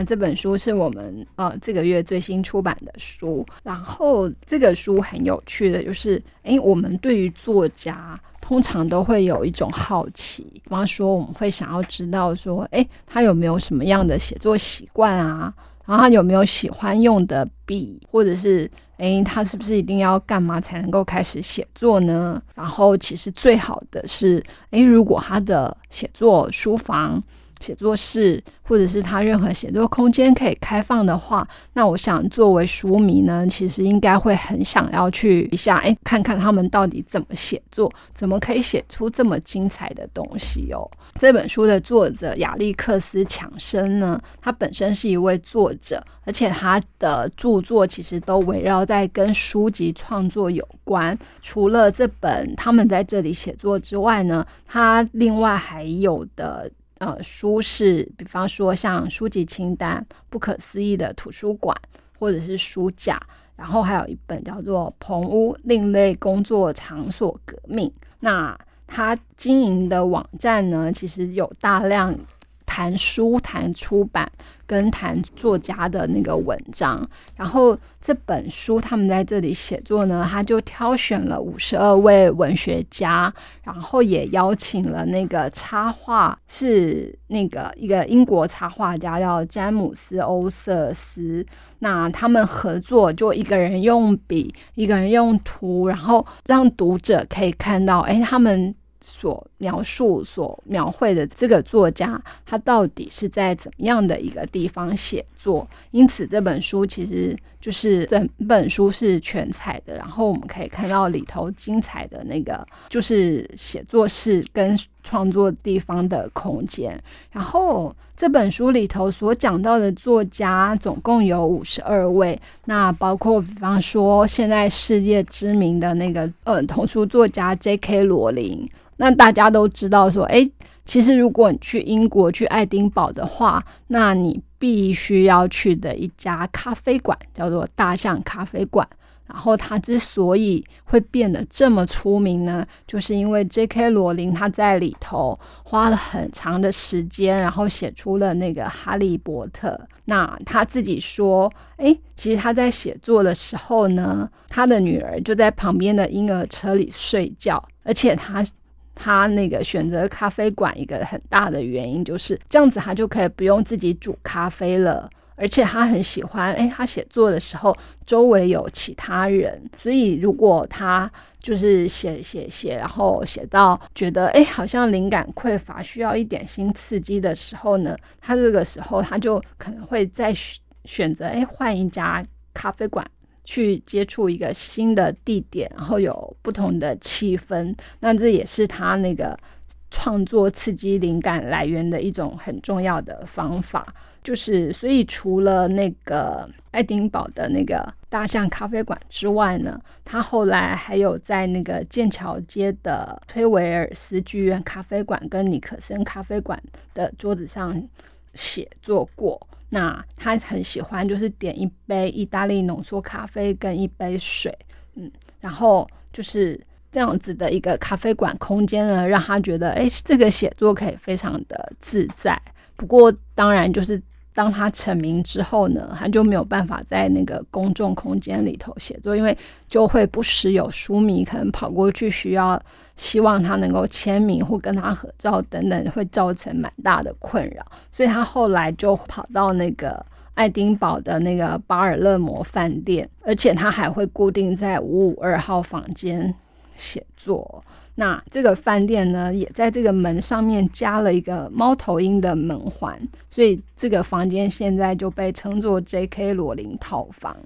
那这本书是我们呃这个月最新出版的书。然后这个书很有趣的，就是诶，我们对于作家通常都会有一种好奇，比方说我们会想要知道说，诶，他有没有什么样的写作习惯啊？然后他有没有喜欢用的笔，或者是诶，他是不是一定要干嘛才能够开始写作呢？然后其实最好的是，诶，如果他的写作书房。写作室，或者是他任何写作空间可以开放的话，那我想作为书迷呢，其实应该会很想要去一下，哎，看看他们到底怎么写作，怎么可以写出这么精彩的东西哦。这本书的作者亚历克斯·强生呢，他本身是一位作者，而且他的著作其实都围绕在跟书籍创作有关。除了这本他们在这里写作之外呢，他另外还有的。呃，书是，比方说像书籍清单、不可思议的图书馆，或者是书架，然后还有一本叫做《棚屋另类工作场所革命》。那他经营的网站呢，其实有大量。谈书、谈出版跟谈作家的那个文章，然后这本书他们在这里写作呢，他就挑选了五十二位文学家，然后也邀请了那个插画是那个一个英国插画家叫詹姆斯·欧瑟斯，那他们合作，就一个人用笔，一个人用图，然后让读者可以看到，哎，他们。所描述、所描绘的这个作家，他到底是在怎么样的一个地方写作？因此，这本书其实就是整本书是全彩的。然后我们可以看到里头精彩的那个，就是写作室跟创作地方的空间。然后这本书里头所讲到的作家总共有五十二位，那包括比方说现在世界知名的那个呃童书作家 J.K. 罗琳。那大家都知道说，哎，其实如果你去英国去爱丁堡的话，那你必须要去的一家咖啡馆叫做大象咖啡馆。然后他之所以会变得这么出名呢，就是因为 J.K. 罗琳他在里头花了很长的时间，然后写出了那个《哈利波特》。那他自己说，哎，其实他在写作的时候呢，他的女儿就在旁边的婴儿车里睡觉，而且他。他那个选择咖啡馆一个很大的原因就是这样子，他就可以不用自己煮咖啡了，而且他很喜欢，哎，他写作的时候周围有其他人，所以如果他就是写写写，然后写到觉得哎好像灵感匮乏，需要一点新刺激的时候呢，他这个时候他就可能会再选择哎换一家咖啡馆。去接触一个新的地点，然后有不同的气氛，那这也是他那个创作刺激灵感来源的一种很重要的方法。就是，所以除了那个爱丁堡的那个大象咖啡馆之外呢，他后来还有在那个剑桥街的推维尔斯剧院咖啡馆跟尼克森咖啡馆的桌子上写作过。那他很喜欢，就是点一杯意大利浓缩咖啡跟一杯水，嗯，然后就是这样子的一个咖啡馆空间呢，让他觉得，哎，这个写作可以非常的自在。不过，当然就是。当他成名之后呢，他就没有办法在那个公众空间里头写作，因为就会不时有书迷可能跑过去需要希望他能够签名或跟他合照等等，会造成蛮大的困扰。所以他后来就跑到那个爱丁堡的那个巴尔勒摩饭店，而且他还会固定在五五二号房间写作。那这个饭店呢，也在这个门上面加了一个猫头鹰的门环，所以这个房间现在就被称作 J.K. 罗琳套房。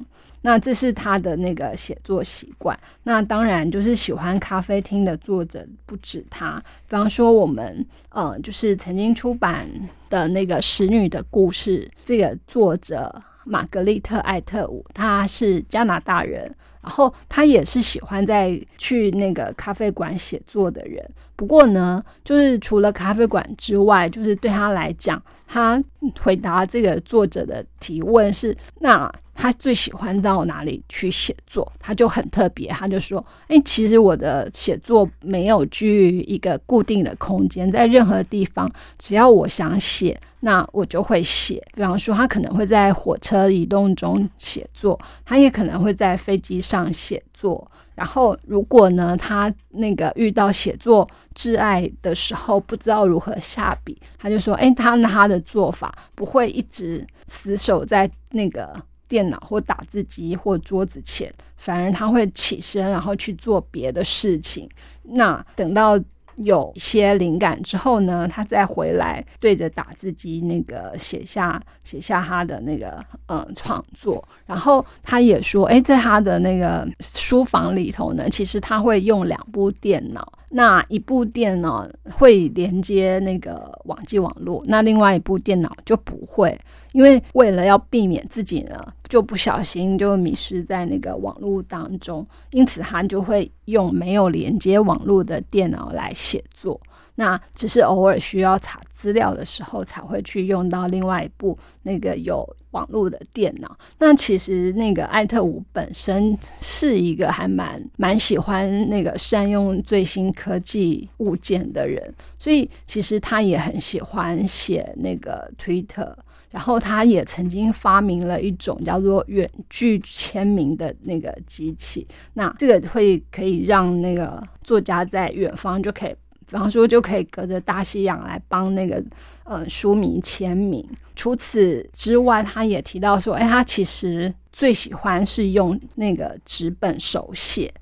那这是他的那个写作习惯。那当然就是喜欢咖啡厅的作者不止他，比方说我们呃，就是曾经出版的那个《使女的故事》，这个作者玛格丽特·艾特伍，他是加拿大人。然后他也是喜欢在去那个咖啡馆写作的人。不过呢，就是除了咖啡馆之外，就是对他来讲，他回答这个作者的提问是：那他最喜欢到哪里去写作，他就很特别，他就说：“哎，其实我的写作没有居于一个固定的空间，在任何地方，只要我想写，那我就会写。比方说，他可能会在火车移动中写作，他也可能会在飞机上写作。然后，如果呢，他那个遇到写作挚爱的时候，不知道如何下笔，他就说：‘哎，他他的做法不会一直死守在那个。’”电脑或打字机或桌子前，反而他会起身，然后去做别的事情。那等到有一些灵感之后呢，他再回来对着打字机那个写下写下他的那个嗯创作。然后他也说，哎，在他的那个书房里头呢，其实他会用两部电脑。那一部电脑会连接那个网际网络，那另外一部电脑就不会，因为为了要避免自己呢就不小心就迷失在那个网络当中，因此他就会用没有连接网络的电脑来写作。那只是偶尔需要查资料的时候才会去用到另外一部那个有网络的电脑。那其实那个艾特伍本身是一个还蛮蛮喜欢那个善用最新科技物件的人，所以其实他也很喜欢写那个 Twitter。然后他也曾经发明了一种叫做远距签名的那个机器。那这个会可以让那个作家在远方就可以。比方说，就可以隔着大西洋来帮那个呃书迷签名。除此之外，他也提到说，哎，他其实最喜欢是用那个纸本手写。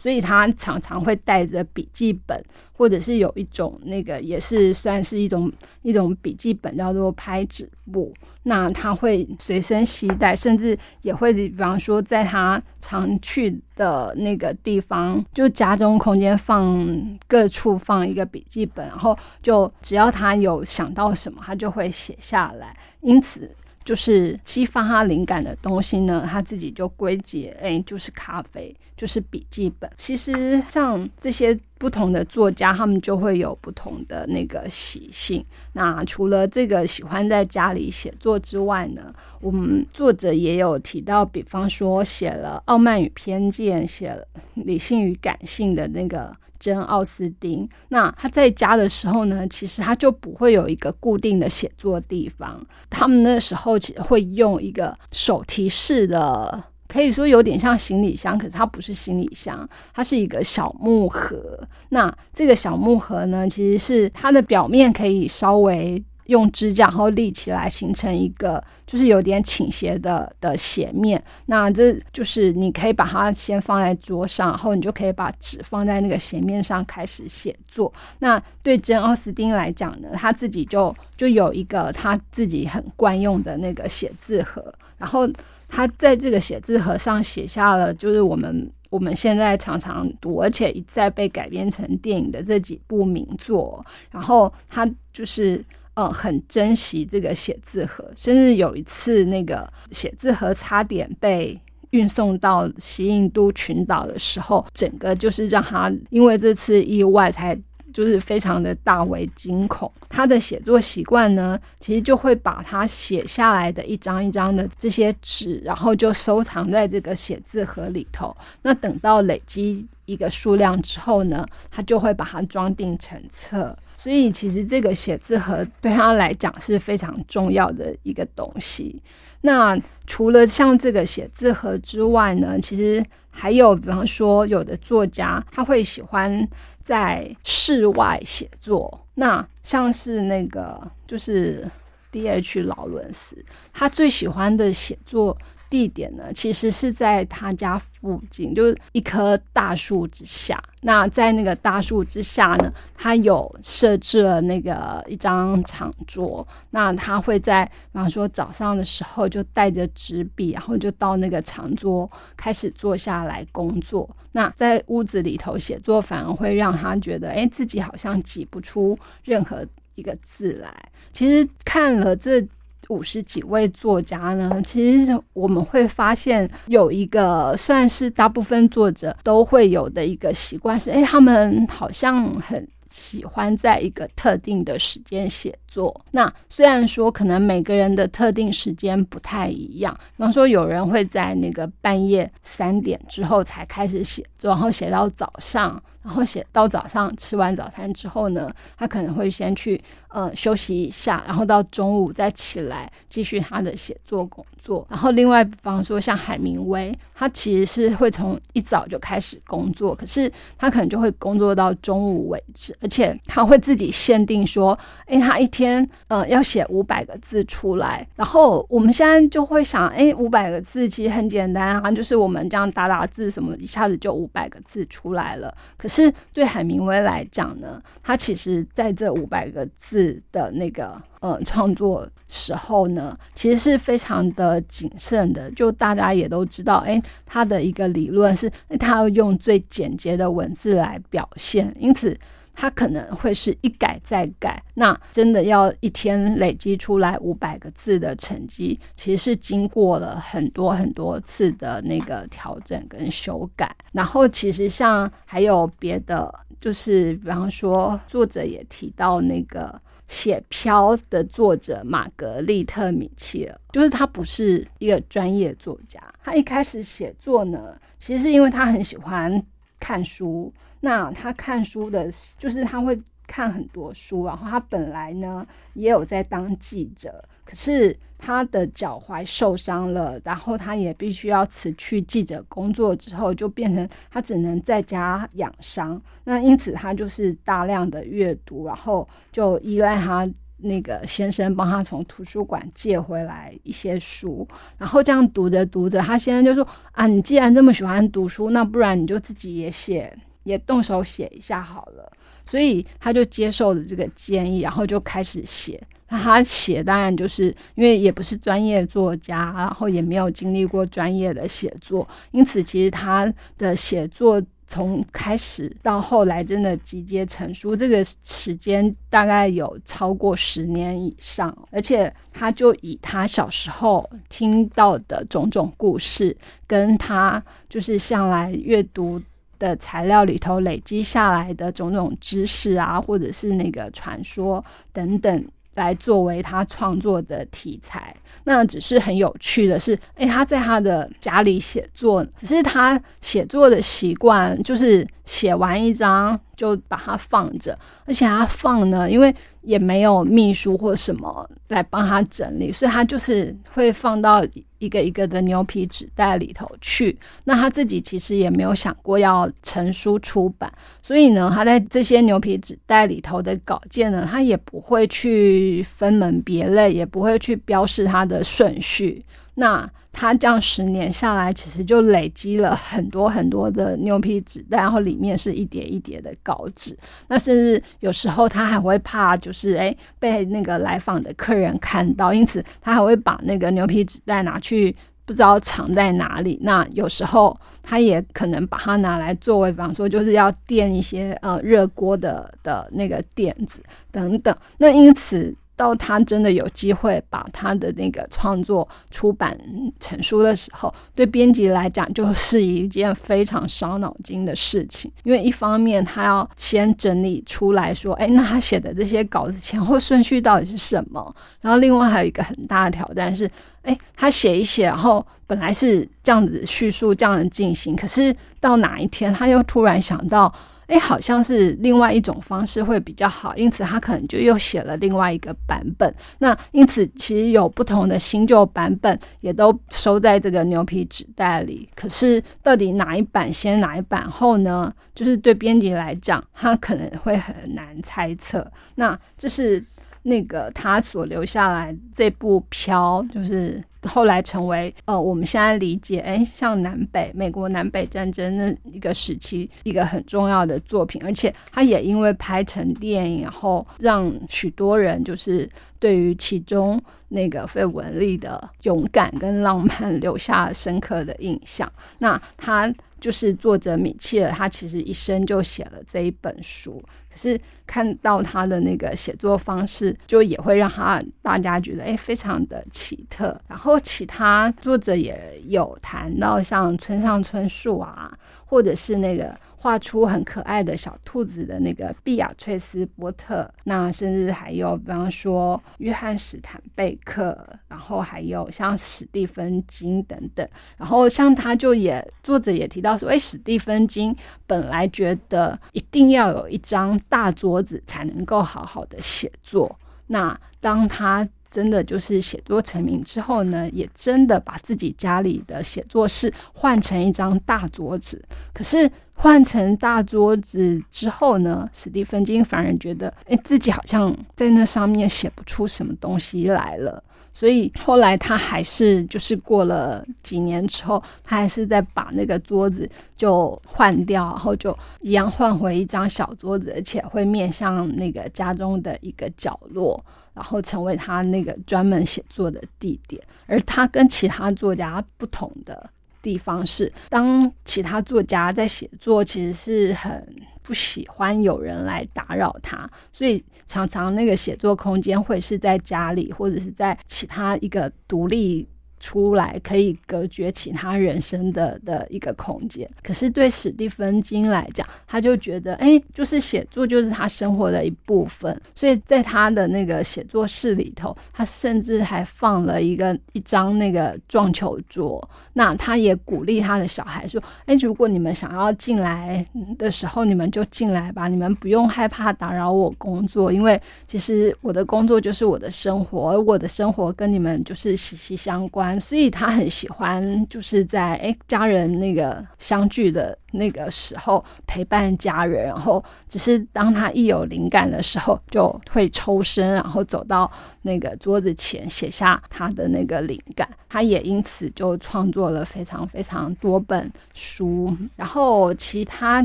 所以他常常会带着笔记本，或者是有一种那个也是算是一种一种笔记本，叫做拍纸簿。那他会随身携带，甚至也会比方说在他常去的那个地方，就家中空间放各处放一个笔记本，然后就只要他有想到什么，他就会写下来。因此。就是激发他灵感的东西呢，他自己就归结，哎，就是咖啡，就是笔记本。其实像这些不同的作家，他们就会有不同的那个习性。那除了这个喜欢在家里写作之外呢，我们作者也有提到，比方说写了《傲慢与偏见》，写了《理性与感性》的那个。真奥斯丁，那他在家的时候呢，其实他就不会有一个固定的写作地方。他们那时候会用一个手提式的，可以说有点像行李箱，可是它不是行李箱，它是一个小木盒。那这个小木盒呢，其实是它的表面可以稍微。用支架然后立起来，形成一个就是有点倾斜的的斜面。那这就是你可以把它先放在桌上，然后你就可以把纸放在那个斜面上开始写作。那对珍奥斯汀来讲呢，他自己就就有一个他自己很惯用的那个写字盒，然后他在这个写字盒上写下了就是我们我们现在常常读而且一再被改编成电影的这几部名作。然后他就是。嗯，很珍惜这个写字盒，甚至有一次，那个写字盒差点被运送到西印度群岛的时候，整个就是让他因为这次意外才就是非常的大为惊恐。他的写作习惯呢，其实就会把他写下来的一张一张的这些纸，然后就收藏在这个写字盒里头。那等到累积一个数量之后呢，他就会把它装订成册。所以，其实这个写字盒对他来讲是非常重要的一个东西。那除了像这个写字盒之外呢，其实还有，比方说，有的作家他会喜欢在室外写作。那像是那个就是 D.H. 劳伦斯，他最喜欢的写作。地点呢，其实是在他家附近，就是一棵大树之下。那在那个大树之下呢，他有设置了那个一张长桌。那他会在，比方说早上的时候，就带着纸笔，然后就到那个长桌开始坐下来工作。那在屋子里头写作，反而会让他觉得，哎，自己好像挤不出任何一个字来。其实看了这。五十几位作家呢，其实我们会发现有一个算是大部分作者都会有的一个习惯是，哎，他们好像很喜欢在一个特定的时间写作。那虽然说可能每个人的特定时间不太一样，比方说有人会在那个半夜三点之后才开始写作，然后写到早上。然后写到早上吃完早餐之后呢，他可能会先去呃休息一下，然后到中午再起来继续他的写作工作。然后另外比方说像海明威，他其实是会从一早就开始工作，可是他可能就会工作到中午为止，而且他会自己限定说，哎，他一天呃要写五百个字出来。然后我们现在就会想，哎，五百个字其实很简单啊，就是我们这样打打字什么，一下子就五百个字出来了。可是对海明威来讲呢，他其实在这五百个字的那个呃创作时候呢，其实是非常的谨慎的。就大家也都知道，哎，他的一个理论是，他要用最简洁的文字来表现，因此。他可能会是一改再改，那真的要一天累积出来五百个字的成绩，其实是经过了很多很多次的那个调整跟修改。然后其实像还有别的，就是比方说作者也提到那个写《飘》的作者玛格丽特米切尔，就是他不是一个专业作家，他一开始写作呢，其实是因为他很喜欢看书。那他看书的，就是他会看很多书，然后他本来呢也有在当记者，可是他的脚踝受伤了，然后他也必须要辞去记者工作，之后就变成他只能在家养伤。那因此他就是大量的阅读，然后就依赖他那个先生帮他从图书馆借回来一些书，然后这样读着读着，他先生就说：“啊，你既然这么喜欢读书，那不然你就自己也写。”也动手写一下好了，所以他就接受了这个建议，然后就开始写。他写当然就是因为也不是专业作家，然后也没有经历过专业的写作，因此其实他的写作从开始到后来真的集结成书，这个时间大概有超过十年以上。而且他就以他小时候听到的种种故事，跟他就是向来阅读。的材料里头累积下来的种种知识啊，或者是那个传说等等，来作为他创作的题材。那只是很有趣的是，诶，他在他的家里写作，只是他写作的习惯就是写完一张。就把它放着，而且他放呢，因为也没有秘书或什么来帮他整理，所以他就是会放到一个一个的牛皮纸袋里头去。那他自己其实也没有想过要成书出版，所以呢，他在这些牛皮纸袋里头的稿件呢，他也不会去分门别类，也不会去标示它的顺序。那他这样十年下来，其实就累积了很多很多的牛皮纸袋，然后里面是一叠一叠的稿纸。那甚至有时候他还会怕，就是诶被那个来访的客人看到，因此他还会把那个牛皮纸袋拿去不知道藏在哪里。那有时候他也可能把它拿来作为，比方说就是要垫一些呃热锅的的那个垫子等等。那因此。到他真的有机会把他的那个创作出版成书的时候，对编辑来讲就是一件非常伤脑筋的事情。因为一方面他要先整理出来说，哎，那他写的这些稿子前后顺序到底是什么？然后另外还有一个很大的挑战是，哎，他写一写，然后本来是这样子叙述这样的进行，可是到哪一天他又突然想到。哎，好像是另外一种方式会比较好，因此他可能就又写了另外一个版本。那因此其实有不同的新旧版本，也都收在这个牛皮纸袋里。可是到底哪一版先，哪一版后呢？就是对编辑来讲，他可能会很难猜测。那这是那个他所留下来这部《飘》，就是。后来成为呃，我们现在理解，哎，像南北美国南北战争的一个时期，一个很重要的作品，而且他也因为拍成电影，然后让许多人就是对于其中那个费雯丽的勇敢跟浪漫 留下了深刻的印象。那他。就是作者米切尔，他其实一生就写了这一本书，可是看到他的那个写作方式，就也会让他大家觉得哎，非常的奇特。然后其他作者也有谈到，像村上春树啊，或者是那个画出很可爱的小兔子的那个碧亚翠斯波特，那甚至还有比方说约翰史坦贝克，然后还有像史蒂芬金等等，然后像他就也作者也提到说，哎，史蒂芬金本来觉得一定要有一张大桌子才能够好好的写作，那当他。真的就是写作成名之后呢，也真的把自己家里的写作室换成一张大桌子。可是换成大桌子之后呢，史蒂芬金反而觉得，哎，自己好像在那上面写不出什么东西来了。所以后来他还是就是过了几年之后，他还是在把那个桌子就换掉，然后就一样换回一张小桌子，而且会面向那个家中的一个角落。然后成为他那个专门写作的地点，而他跟其他作家不同的地方是，当其他作家在写作，其实是很不喜欢有人来打扰他，所以常常那个写作空间会是在家里，或者是在其他一个独立。出来可以隔绝其他人生的的一个空间，可是对史蒂芬金来讲，他就觉得，哎，就是写作就是他生活的一部分，所以在他的那个写作室里头，他甚至还放了一个一张那个撞球桌。那他也鼓励他的小孩说，哎，如果你们想要进来的时候，你们就进来吧，你们不用害怕打扰我工作，因为其实我的工作就是我的生活，而我的生活跟你们就是息息相关。所以他很喜欢，就是在哎家人那个相聚的。那个时候陪伴家人，然后只是当他一有灵感的时候，就会抽身，然后走到那个桌子前写下他的那个灵感。他也因此就创作了非常非常多本书。然后其他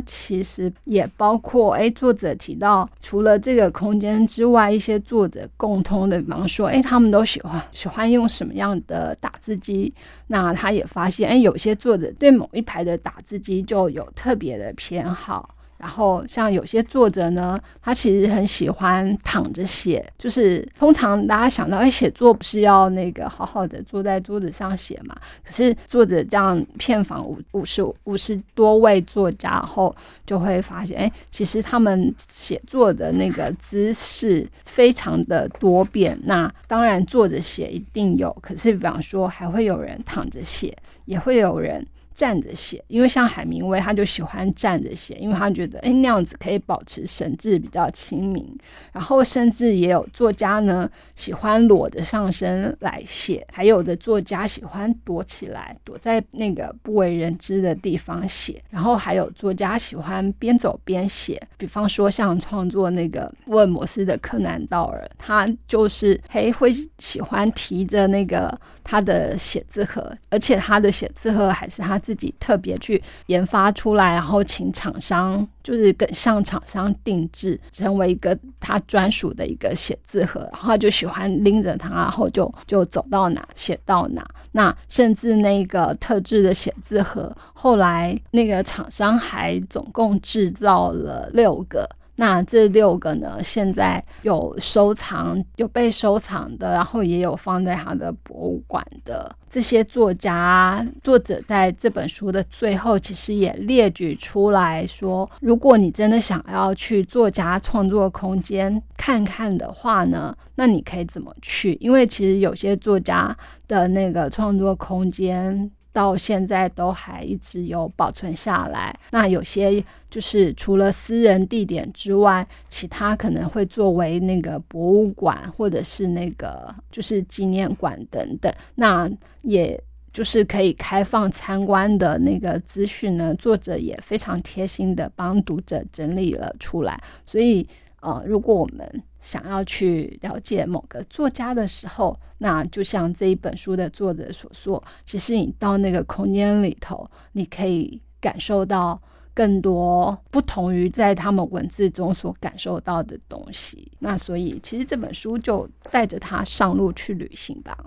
其实也包括，哎，作者提到除了这个空间之外，一些作者共通的，比方说，哎，他们都喜欢喜欢用什么样的打字机？那他也发现，哎，有些作者对某一排的打字机就有特别的偏好。然后像有些作者呢，他其实很喜欢躺着写，就是通常大家想到，哎，写作不是要那个好好的坐在桌子上写嘛？可是作者这样片访五五十五十多位作家后，就会发现，哎，其实他们写作的那个姿势非常的多变。那当然坐着写一定有，可是比方说还会有人躺着写，也会有人。站着写，因为像海明威，他就喜欢站着写，因为他觉得，哎，那样子可以保持神志比较清明。然后，甚至也有作家呢，喜欢裸着上身来写，还有的作家喜欢躲起来，躲在那个不为人知的地方写。然后，还有作家喜欢边走边写，比方说像创作那个福尔摩斯的柯南道尔，他就是嘿会喜欢提着那个他的写字盒，而且他的写字盒还是他。自己特别去研发出来，然后请厂商就是跟向厂商定制，成为一个他专属的一个写字盒，然后他就喜欢拎着它，然后就就走到哪写到哪。那甚至那个特制的写字盒，后来那个厂商还总共制造了六个。那这六个呢？现在有收藏，有被收藏的，然后也有放在他的博物馆的这些作家作者，在这本书的最后，其实也列举出来说，如果你真的想要去作家创作空间看看的话呢，那你可以怎么去？因为其实有些作家的那个创作空间。到现在都还一直有保存下来。那有些就是除了私人地点之外，其他可能会作为那个博物馆或者是那个就是纪念馆等等。那也就是可以开放参观的那个资讯呢，作者也非常贴心的帮读者整理了出来。所以。呃，如果我们想要去了解某个作家的时候，那就像这一本书的作者所说，其实你到那个空间里头，你可以感受到更多不同于在他们文字中所感受到的东西。那所以，其实这本书就带着他上路去旅行吧。